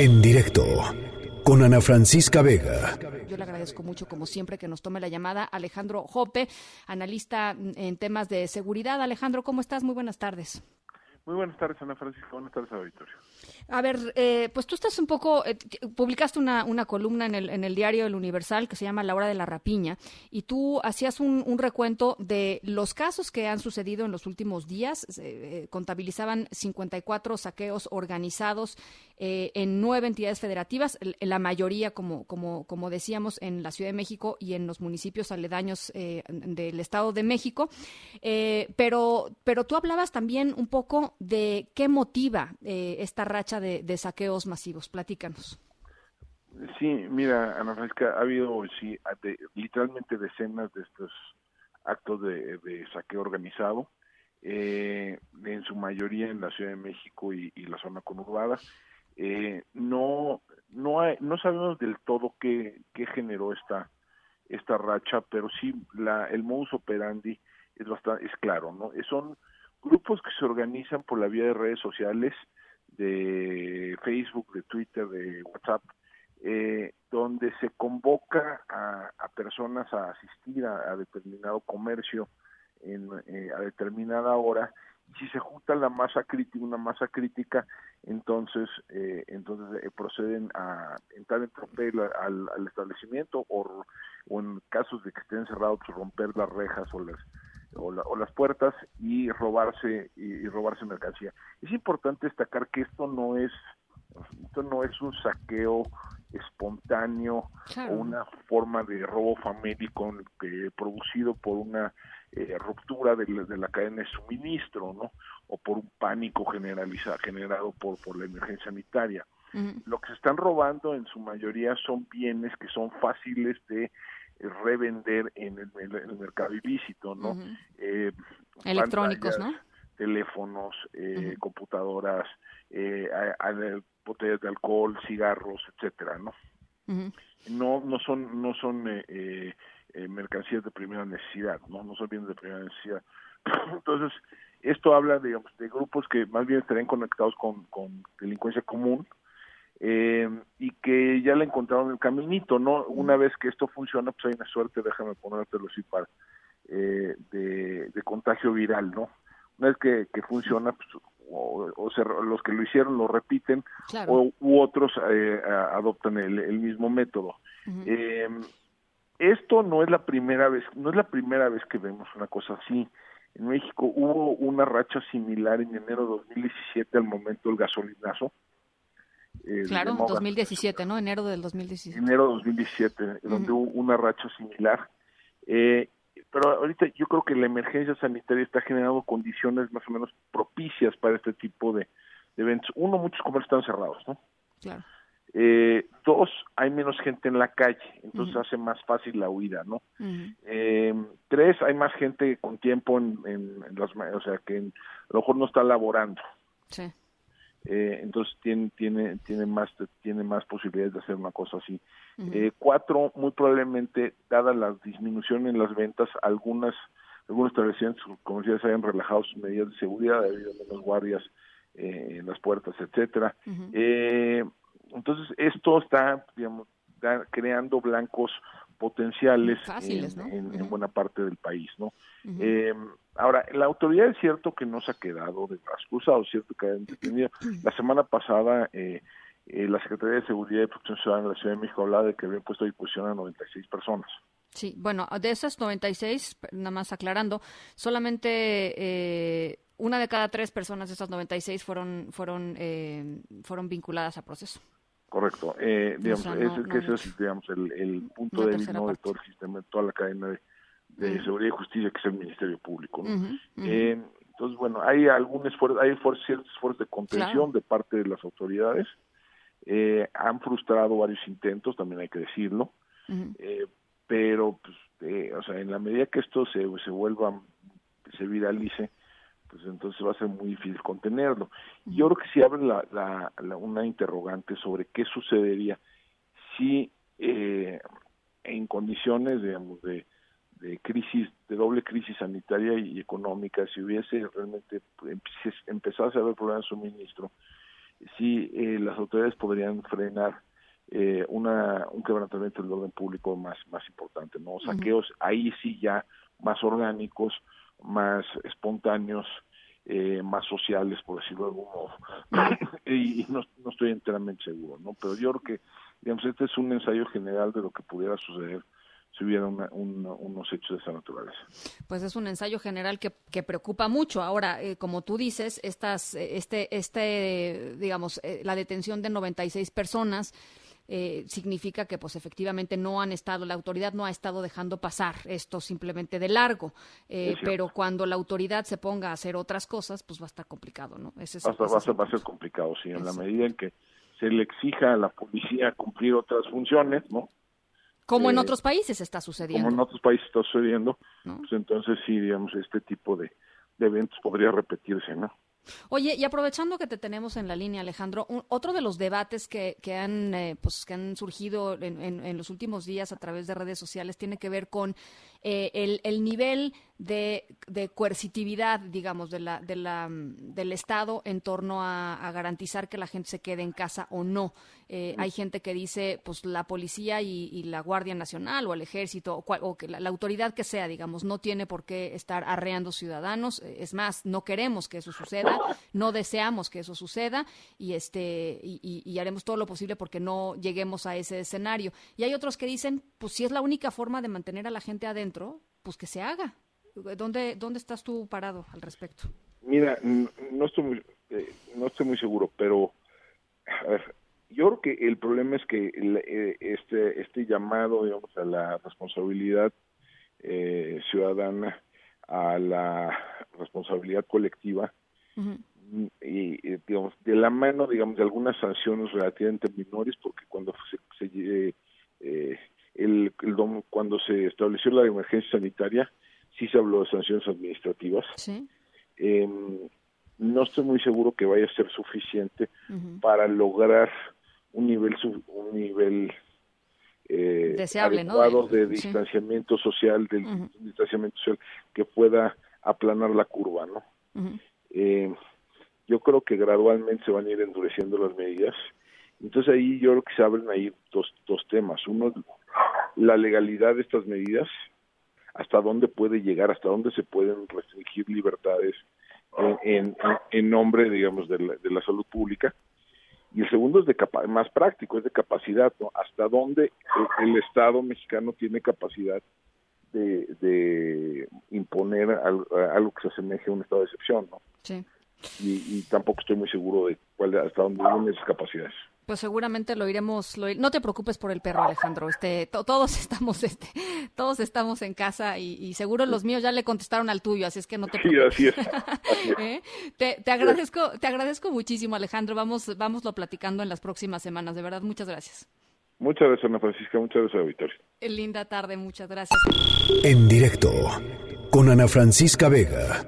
En directo con Ana Francisca Vega. Yo le agradezco mucho, como siempre, que nos tome la llamada Alejandro Jope, analista en temas de seguridad. Alejandro, ¿cómo estás? Muy buenas tardes. Muy buenas tardes, Ana Francisca. Buenas tardes, auditorio. A ver, eh, pues tú estás un poco, eh, publicaste una, una columna en el, en el diario El Universal que se llama La Hora de la Rapiña y tú hacías un, un recuento de los casos que han sucedido en los últimos días. Eh, contabilizaban 54 saqueos organizados en nueve entidades federativas, la mayoría, como, como, como decíamos, en la Ciudad de México y en los municipios aledaños del Estado de México. pero, pero tú hablabas también un poco de qué motiva esta racha de, saqueos masivos. Platícanos. Sí, mira, Ana Francisca, ha habido sí, literalmente decenas de estos actos de, saqueo organizado, eh, en su mayoría en la Ciudad de México y, la zona conurbada. Eh, no, no, no sabemos del todo qué, qué generó esta, esta racha, pero sí la, el modus operandi es bastante, es claro, ¿no? Son grupos que se organizan por la vía de redes sociales, de Facebook, de Twitter, de WhatsApp, eh, donde se convoca a, personas a asistir a, determinado comercio en, eh, a determinada hora. Y si se junta la masa crítica, una masa crítica, entonces eh, entonces proceden a entrar en tropel al, establecimiento o, o, en casos de que estén cerrados romper las rejas o las o, las puertas y robarse y, robarse mercancía. Es importante destacar que esto no es esto no es un saqueo espontáneo o una forma de robo famélico que, producido por una eh, ruptura de la, cadena de suministro, ¿no? O por un pánico generalizado generado por, por la emergencia sanitaria. Lo que se están robando en su mayoría son bienes que son fáciles de revender en el, mercado ilícito, ¿no? Eh, Electrónicos, ¿no? Teléfonos, eh, computadoras, eh, botellas de alcohol, cigarros, etcétera, ¿no? No no son no son eh, mercancías de primera necesidad, no no son bienes de primera necesidad. Entonces esto habla de, de grupos que más bien estarían conectados con, con delincuencia común, eh, y que ya le encontraron el caminito, ¿no? Una vez que esto funciona, pues hay una suerte, déjame ponértelo así para, eh, de, de, contagio viral, ¿no? Una vez que, que funciona, pues, o, o los que lo hicieron lo repiten, o, u otros eh, adoptan el, el, mismo método. eh, esto no es la primera vez, no es la primera vez que vemos una cosa así. En México hubo una racha similar en enero de 2017 al momento del gasolinazo, eh, claro, 2017, ¿no? Enero del 2017. Enero 2017, donde hubo una racha similar. Eh, pero ahorita yo creo que la emergencia sanitaria está generando condiciones más o menos propicias para este tipo de, eventos. Uno, muchos comercios están cerrados, ¿no? Claro. Eh, dos, hay menos gente en la calle, entonces hace más fácil la huida, ¿no? eh, tres, hay más gente con tiempo en, en, las, o sea, que a lo mejor no está laborando. Sí eh, entonces tiene tiene tiene más tiene más posibilidades de hacer una cosa así. Eh, cuatro muy probablemente dada la disminución en las ventas algunas algunos establecimientos comerciales hayan relajado sus medidas de seguridad ha habido menos guardias eh, en las puertas etcétera. Eh, entonces esto está digamos creando blancos potenciales en, buena parte del país, ¿no? eh, ahora, la autoridad es cierto que no se ha quedado de brazos cruzados, cierto que ha detenido. La semana pasada, eh, eh, la Secretaría de Seguridad y Protección Ciudadana de la Ciudad de México hablaba de que había puesto a disposición a 96 personas. Sí, bueno, de esas 96, nada más aclarando, solamente eh, una de cada tres personas de esas 96 fueron fueron eh, fueron vinculadas a proceso. Correcto. Eh, digamos, ese, que ese es digamos, el, el punto débil de todo el sistema, toda la cadena de, seguridad y justicia, que es el Ministerio Público. Eh, entonces, bueno, hay algún esfuerzo, hay ciertos esfuerzos de contención de parte de las autoridades. Eh, han frustrado varios intentos, también hay que decirlo. Eh, pero, pues, eh, o sea, en la medida que esto se, se vuelva, se viralice, pues entonces va a ser muy difícil contenerlo. Yo creo que si abre la, una interrogante sobre qué sucedería si eh, en condiciones, digamos, de, de crisis, de doble crisis sanitaria y económica, si hubiese realmente empezado a haber problemas de suministro, sí eh, las autoridades podrían frenar eh, una, un quebrantamiento del orden público más, más importante, ¿no? Saqueos ahí sí ya más orgánicos, más espontáneos, eh, más sociales, por decirlo de algún y, no, no, estoy enteramente seguro, ¿no? Pero yo creo que, digamos, este es un ensayo general de lo que pudiera suceder si hubiera unos hechos de esa naturaleza. Pues es un ensayo general que, que preocupa mucho. Ahora, eh, como tú dices, estas, este, este, digamos, eh, la detención de 96 personas eh, significa que pues efectivamente no han estado, la autoridad no ha estado dejando pasar esto simplemente de largo, eh, pero cuando la autoridad se ponga a hacer otras cosas, pues va a estar complicado, ¿no? Ese va, a ser, va, a ser complicado, sí, en la medida en que se le exija a la policía cumplir otras funciones, ¿no? Como en eh, otros países está sucediendo. Como en otros países está sucediendo, pues entonces sí, digamos, este tipo de, de eventos podría repetirse, ¿no? Oye, y aprovechando que te tenemos en la línea, Alejandro, otro de los debates que, que han, eh, pues, que han surgido en, en, los últimos días a través de redes sociales tiene que ver con eh, el, el, nivel de, coercitividad, digamos, de la, de la, del Estado en torno a, garantizar que la gente se quede en casa o no. Eh, hay gente que dice, pues la policía y, y la Guardia Nacional o el Ejército o, o que la, la, autoridad que sea, digamos, no tiene por qué estar arreando ciudadanos. Es más, no queremos que eso suceda, no deseamos que eso suceda y, este, y, y haremos todo lo posible porque no lleguemos a ese escenario. Y hay otros que dicen, pues si es la única forma de mantener a la gente adentro, pues que se haga. ¿Dónde, dónde estás tú parado al respecto? Mira, no estoy muy, eh, no estoy muy seguro, pero a ver, yo creo que el problema es que eh, este, este llamado, digamos, a la responsabilidad eh, ciudadana, a la responsabilidad colectiva, y, digamos, de la mano, digamos, de algunas sanciones relativamente menores, porque cuando se, se eh, el, el, cuando se estableció la emergencia sanitaria, sí se habló de sanciones administrativas. Eh, no estoy muy seguro que vaya a ser suficiente para lograr un nivel un nivel eh, Deseable, adecuado de, distanciamiento social, del distanciamiento social que pueda aplanar la curva, ¿no? eh, yo creo que gradualmente se van a ir endureciendo las medidas. Entonces ahí yo creo que se abren ahí dos, dos temas. Uno, la legalidad de estas medidas, hasta dónde puede llegar, hasta dónde se pueden restringir libertades en, en, nombre, digamos, de la, de la, salud pública. Y el segundo es de más práctico, es de capacidad, ¿no? Hasta dónde el, Estado mexicano tiene capacidad de, de imponer algo, algo, que se asemeje a un estado de excepción, ¿no? Sí. Y, y tampoco estoy muy seguro de cuál hasta dónde vienen esas capacidades. Pues seguramente lo iremos, no te preocupes por el perro, Alejandro. Este, todos estamos, este, todos estamos en casa y, seguro los míos ya le contestaron al tuyo, así es que no te preocupes. Sí, así es. ¿Eh? te, agradezco, te agradezco muchísimo, Alejandro. Vamos, lo platicando en las próximas semanas. De verdad, muchas gracias. Muchas gracias, Ana Francisca. Muchas gracias, Victoria. Linda tarde, muchas gracias. En directo con Ana Francisca Vega.